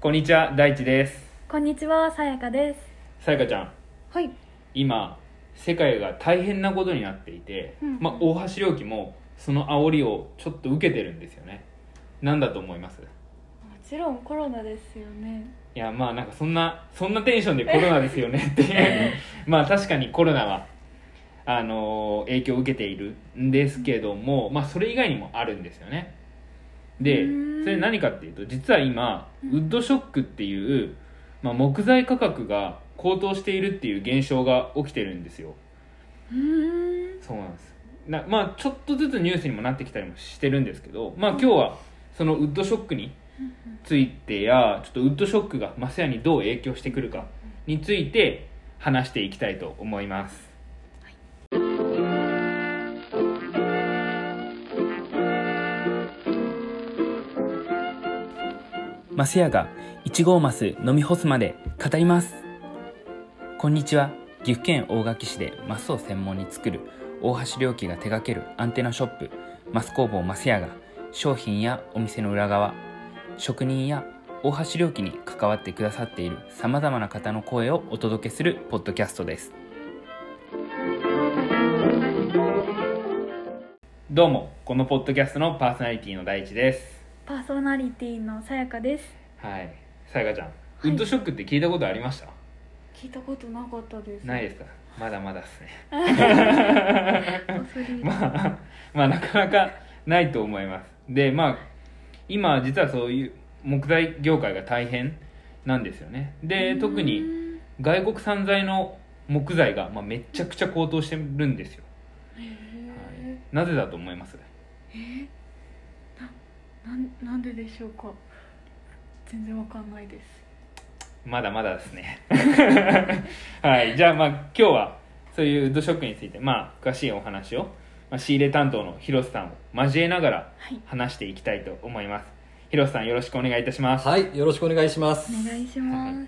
こんにちは大地です。こんにちは、さやかです。さやかちゃん。はい。今世界が大変なことになっていて、うんまあ、大橋良樹もその煽りをちょっと受けてるんですよね。なんだと思います？もちろんコロナですよね。いやまあなんかそんなそんなテンションでコロナですよねって。まあ確かにコロナはあのー影響を受けているんですけども、まあそれ以外にもあるんですよねでそれ何かっていうと実は今ウッドショックっていう、まあ、木材価格が高騰しているっていう現象が起きてるんですよ。そうなんです。なまあちょっとずつニュースにもなってきたりもしてるんですけどまあ今日はそのウッドショックについてやちょっとウッドショックがマスヤにどう影響してくるかについて話していきたいと思いますマスヤが1号マス飲み干すまで語ります。こんにちは。岐阜県大垣市でマスを専門に作る大橋良樹が手掛けるアンテナショップマス工房マスヤが商品やお店の裏側職人や大橋良樹に関わってくださっているさまざまな方の声をお届けするポッドキャストです。どうも。このポッドキャストのパーソナリティの大地です。パーソナリティのさやかです。はい。さやかちゃん、い。ウッドショックって聞いたことありました？聞いたことなかったです。ないですか？まだまだですね。まあまあなかなかないと思います。でまあ今実はそういう木材業界が大変なんですよね。で特に外国産材の木材が、まあ、めちゃくちゃ高騰してるんですよ、へはい、なぜだと思います？え？なんなんででしょうか？全然わかんないです。まだまだですね はいじゃあまあ今日はそういうウッドショックについてまあ詳しいお話を、まあ、仕入れ担当の広瀬さんを交えながらはい。話していきたいと思います広瀬さんよろしくお願いいたしますはい、よろしくお願いします。お願いします。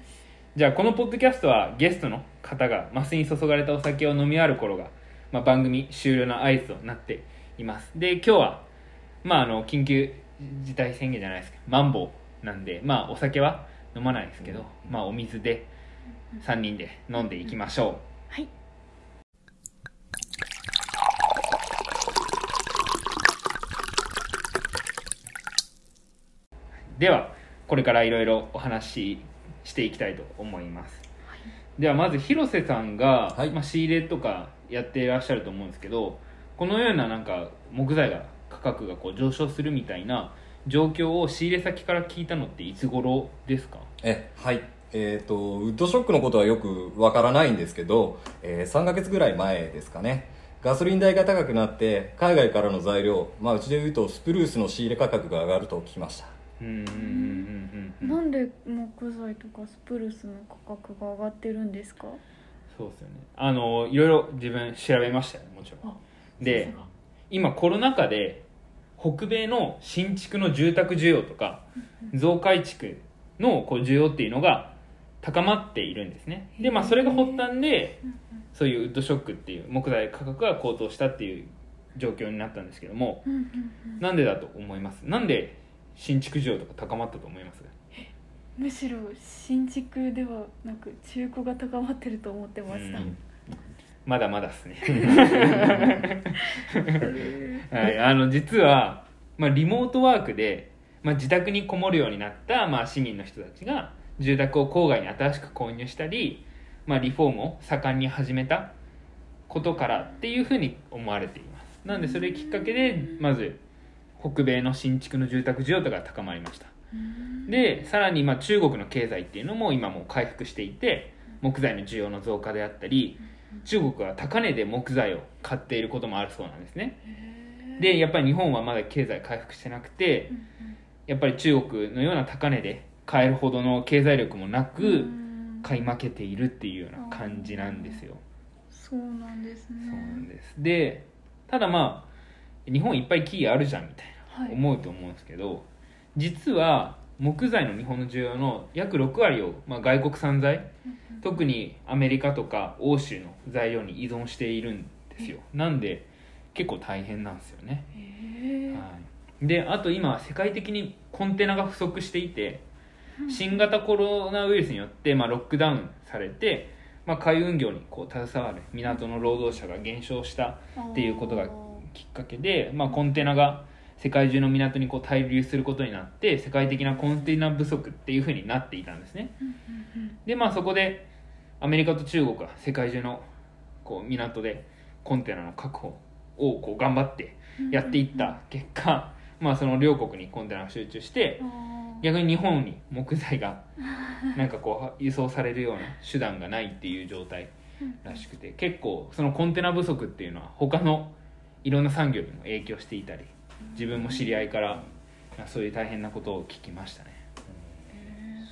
じゃあこのポッドキャストはゲストの方がマスに注がれたお酒を飲み終わる頃が、まあ、番組終了の合図となっていますで今日は、まあ、あの緊急事態宣言じゃないですけどマンボウなんで、まあ、お酒は飲まないですけど、まあ、お水で3人で飲んでいきましょはい。うではこれからいろいろお話ししていきたいと思います。ではまず広瀬さんが、はい。まあ、仕入れとかやっていらっしゃると思うんですけどこのようななんか木材が価格がこう上昇するみたいな状況を仕入れ先から聞いたのっていつ頃ですか？え、はい。えっ、と、ウッドショックのことはよくわからないんですけど、えー3ヶ月ぐらい前ですかね。ガソリン代が高くなって、海外からの材料、まあうちで言うとスプルースの仕入れ価格が上がると聞きました。うんうんうんうんうんなんで木材とかスプルスの価格が上がってるんですか？そうですよねあのいろいろ自分調べましたよねもちろんあで今コロナ禍で北米の新築の住宅需要とか増改築のこう需要っていうのが高まっているんですね。でまあそれが発端でそういうウッドショックっていう木材価格が高騰したっていう状況になったんですけどもなんでだと思います？なんで新築需要とか高まったと思います？むしろ新築ではなく中古が高まってると思ってました、うんまだまだですね。はい、あの実は、まあ、リモートワークで、まあ、自宅にこもるようになった、まあ、市民の人たちが住宅を郊外に新しく購入したり、まあ、リフォームを盛んに始めたことからっていうふうに思われています。なんでそれきっかけでまず北米の新築の住宅需要とかが高まりました。でさらにまあ中国の経済っていうのも今もう回復していて木材の需要の増加であったり中国は高値で木材を買っていることもあるそうなんですね。でやっぱり日本はまだ経済回復してなくてやっぱり中国のような高値で買えるほどの経済力もなくうん。買い負けているっていうような感じなんですよ。そうなんですね。そうなんです。でただまあ日本いっぱい木あるじゃんみたいなはい。思うと思うんですけど、実は木材の日本の需要の約6割を、まあ、外国産材特にアメリカとか欧州の材料に依存しているんですよ。なんで結構大変なんですよね、はい、であと今世界的にコンテナが不足していて新型コロナウイルスによって、まあ、ロックダウンされて、まあ、海運業にこう携わる港の労働者が減少したっていうことがきっかけで、まあ、コンテナが世界中の港にこう滞留することになって世界的なコンテナ不足っていうふうになっていたんですね。でまあそこでアメリカと中国は世界中のこう港でコンテナの確保をこう頑張ってやっていった結果、まあ、その両国にコンテナが集中して逆に日本に木材がなんかこう輸送されるような手段がないっていう状態らしくて結構そのコンテナ不足っていうのは他のいろんな産業にも影響していたり自分も知り合いからそういう大変なことを聞きましたね、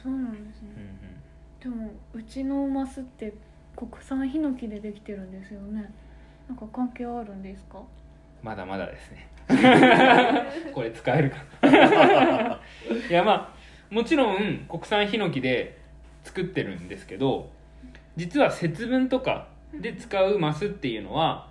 そうなんですうんねでもうちのマスって国産ヒノキでできてるんですよね。なんか関係あるんですか？まだまだですね。これ使えるかな。いやまあもちろん国産ヒノキで作ってるんですけど実は節分とかで使うマスっていうのは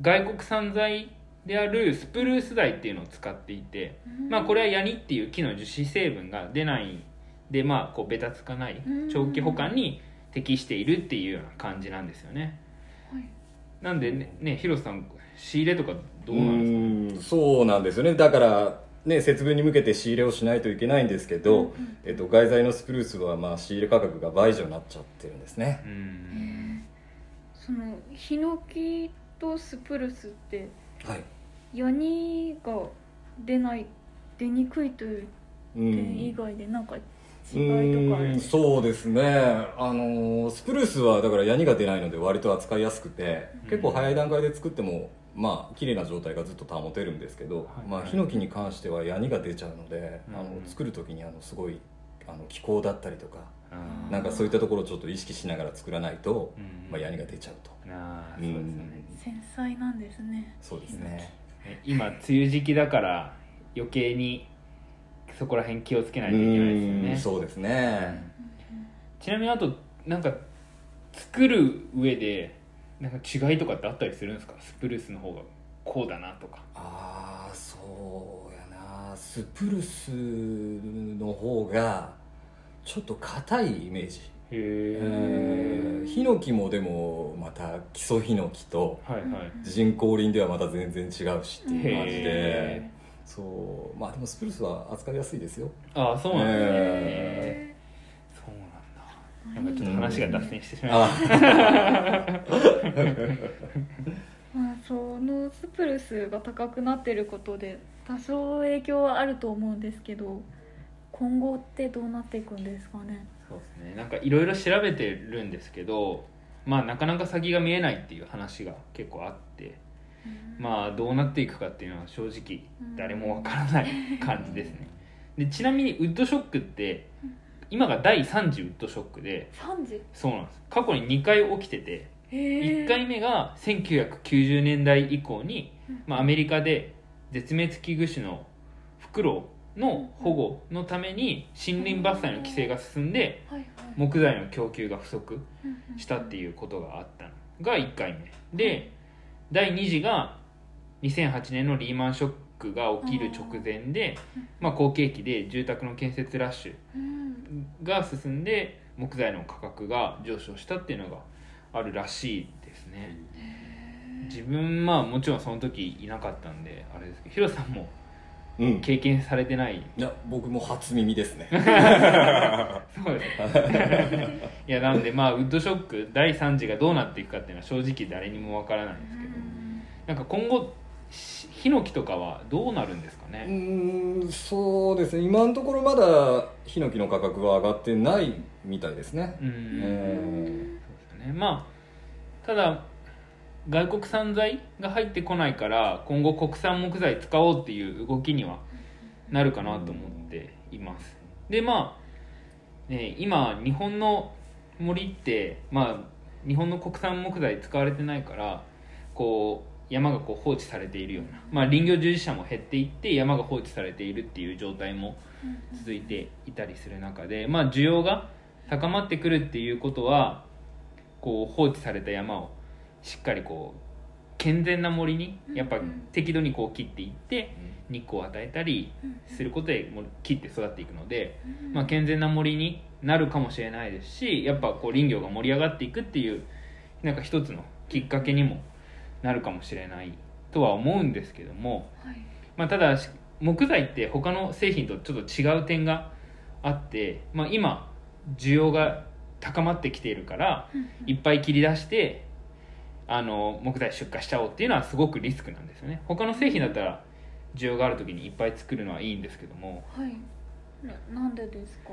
外国産材であるスプルース材っていうのを使っていて、まあこれはヤニっていう木の樹脂成分が出ないでまあこうベタつかないうん。長期保管に適しているっていうような感じなんですよね。はい。なんでねね広瀬さん仕入れとかどうなんですか？そうなんですよね。だからね節分に向けて仕入れをしないといけないんですけど、えっと、外材のスプルースはまあ仕入れ価格が倍以上になっちゃってるんですね。うん。そのヒノキとスプルスってはいヤニが出ない出にくいという点以外でなんか違いとかあるんうーんですか？そうですね。あのスプルースはだからヤニが出ないので割と扱いやすくて結構早い段階で作ってもまあ綺麗な状態がずっと保てるんですけど、はい。まあ、ヒノキに関してはヤニが出ちゃうので、うん。あの作る時にあのすごいあの気候だったりとかあー。なんかそういったところをちょっと意識しながら作らないと、うん。まあ、ヤニが出ちゃうと。あーそうですよね。繊細なんですね。そうですね。え 今梅雨時期だから余計にそこら辺気をつけないといけないですよね。んそうですね。ちなみにあとなんか作る上でなんか違いとかってあったりするんですか？スプルースの方がこうだなとか。ああそうやな。スプルスの方がちょっと硬いイメージ。へえーヒノキもでもまた基礎ヒノキとはいはい。人工林ではまた全然違うしっていう感じでへそう。まあでもスプルスは扱いやすいですよ。ああそうなんですね、へそうなんだ。なんかちょっと話が脱線してしまいましあ まあ、そのスプルスが高くなってることで多少影響はあると思うんですけど今後ってどうなっていくんですかね。たそうですね。なんかいろいろ調べてるんですけどまあなかなか先が見えないっていう話が結構あってまあどうなっていくかっていうのは正直誰もわからない感じですね。でちなみにウッドショックって今が第3次ウッドショックで3時そうなんです。過去に2回起きててへえ。1回目が1990年代以降に、まあ、アメリカで絶滅危惧種のフクロウの保護のために森林伐採の規制が進んで木材の供給が不足したっていうことがあったの。が1回目。で第2次が2008年のリーマンショックが起きる直前で、まあ、好景気で住宅の建設ラッシュうん。が進んで木材の価格が上昇したっていうのがあるらしいですね。自分まあもちろんその時いなかったんであれですけどヒロさんもうん。経験されてない。いや僕も初耳ですね。そうです いやなんでまあウッドショック第3次がどうなっていくかっていうのは正直誰にもわからないんですけど。なんか今後しヒノキとかはどうなるんですかうね？ーんそうですね。今のところまだヒノキの価格は上がってないみたいですね。うん、えそうですよね。まあただ外国産材が入ってこないから今後国産木材使おうっていう動きにはなるかなと思っています。でまあ、ね、今日本の森ってまあ日本の国産木材使われてないからこう山がこう放置されているような、まあ、林業従事者も減っていって山が放置されているっていう状態も続いていたりする中で、まあ、需要が高まってくるっていうことはこう放置された山をしっかりこう健全な森にやっぱ適度にこう切っていって日光を与えたりうん。することで切って育っていくので、うん。まあ、健全な森になるかもしれないですしやっぱこう林業が盛り上がっていくっていうなんか一つのきっかけにもなるかもしれないとは思うんですけども、はい。まあ、ただし木材って他の製品とちょっと違う点があって、まあ、今需要が高まってきているからうん。いっぱい切り出してあの木材出荷しちゃおうっていうのはすごくリスクなんですよね。他の製品だったら需要がある時にいっぱい作るのはいいんですけども、はい。ななんでですか？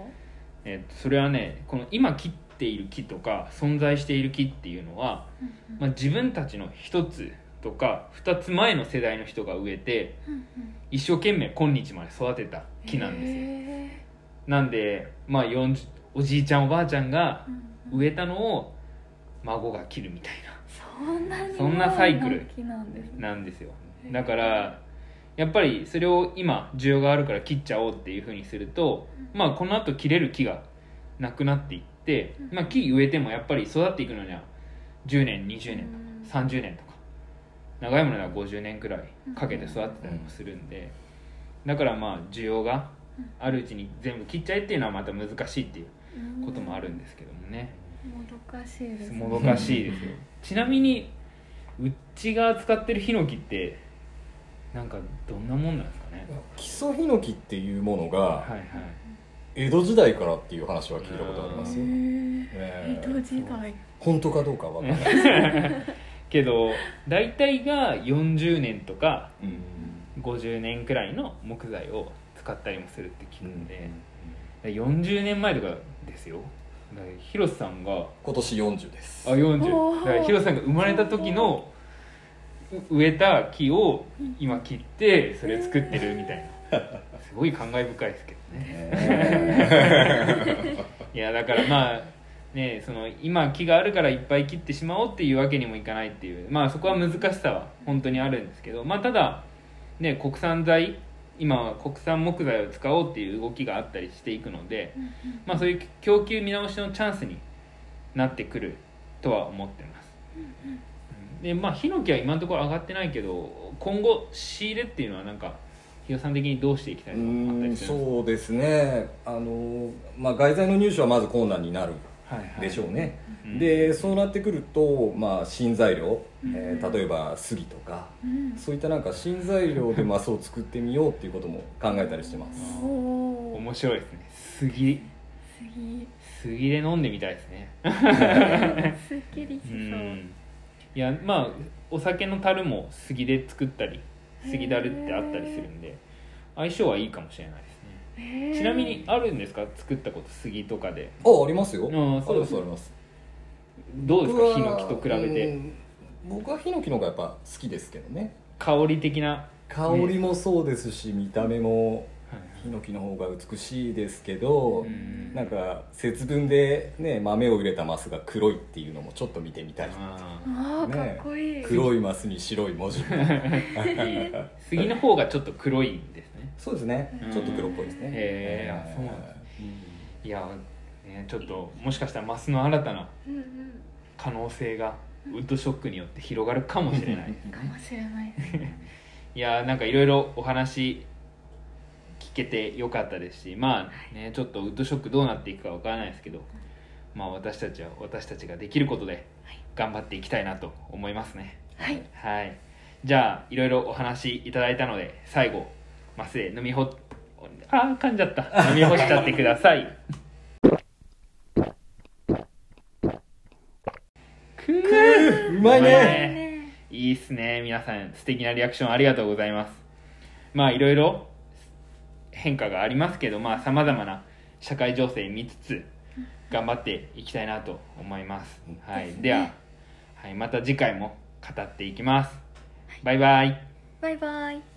えっとそれはねこの今切っている木とか存在している木っていうのは、うんうん。まあ、自分たちの一つとか二つ前の世代の人が植えてうんうん。一生懸命今日まで育てた木なんですよ。へなんで、まあ、40おじいちゃんおばあちゃんが植えたのを孫が切るみたいな。にそんなサイクルなんですよ。だからやっぱりそれを今需要があるから切っちゃおうっていうふうにすると、まあ、このあと切れる木がなくなっていって、まあ、木植えてもやっぱり育っていくのには10年20年とか30年とか長いものでは50年くらいかけて育ってたりもするんでだからまあ需要があるうちに全部切っちゃえっていうのはまた難しいっていううんこともあるんですけどもねもどかしいですね。もどかしいですよ。ちなみにうちが使ってるヒノキってなんかどんなもんなんですかね？基礎ヒノキっていうものがはいはい。江戸時代からっていう話は聞いたことありますよ、へー。え江戸時代。本当かどうかは分からない、けど大体が40年とかうん。50年くらいの木材を使ったりもするって聞くんで、40年前とかですよだから広瀬さんが今年40です。あ40おー。だから広瀬さんが生まれた時のう植えた木を今切ってそれ作ってるみたいな。すごい感慨深いですけどね。いやだからまあねその今木があるからいっぱい切ってしまおうっていうわけにもいかないっていう。まあそこは難しさは本当にあるんですけど。まあただね国産材今は国産木材を使おうっていう動きがあったりしていくので、うんうん。まあ、そういう供給見直しのチャンスになってくるとは思ってます、うんでまあヒノキは今のところ上がってないけど今後仕入れっていうのはなんか比嘉さん的にどうしていきたいうとかあったんりするそうですね。あの、まあ、外材の入手はまず困難になるかはいはい。でしょうね、うん。でそうなってくると、まあ、新材料、えー例えば杉とかうん。そういったなんか新材料でマスを作ってみようっていうことも考えたりしてます。おお面白いですね。杉。次杉で飲んでみたいですね。すっきりしうそう。ん。いやまあお酒の樽も杉で作ったり杉樽ってあったりするんで相性はいいかもしれないですね。ちなみにあるんですか？作ったこと杉とかで。あありますよ。あそうありますあります。どうですか？ヒノキと比べて。うん僕はヒノキの方がやっぱ好きですけどね。香り的な。香りもそうですし見た目もはい。ヒノキの方が美しいですけどうん。なんか節分でね豆を入れたマスが黒いっていうのもちょっと見てみたい。あああかね。っこいい。黒いマスに白い文字ー杉 の方がちょっと黒いんですね。そうですね。ちょっと黒っぽいですね。へー。あそうなんですいや、ね、ちょっともしかしたらマスの新たなうんうん。可能性がウッドショックによって広がるかもしれない。ですねかもしれないですねいやなんかいろいろお話聞けてよかったですしまあねちょっとウッドショックどうなっていくかわからないですけどまあ私たちは私たちができることで頑張っていきたいなと思いますね。はい。はい。じゃあいろいろお話いただいたので最後マスで飲みほあー噛んじゃった。飲み干しちゃってくださいくー。うまいね。ね。いいっすね。皆さん素敵なリアクションありがとうございます。まあいろいろ変化がありますけどまあさまざまな社会情勢見つつ頑張っていきたいなと思います、はい、では、はい、また次回も語っていきます。バイバイ。バイバイ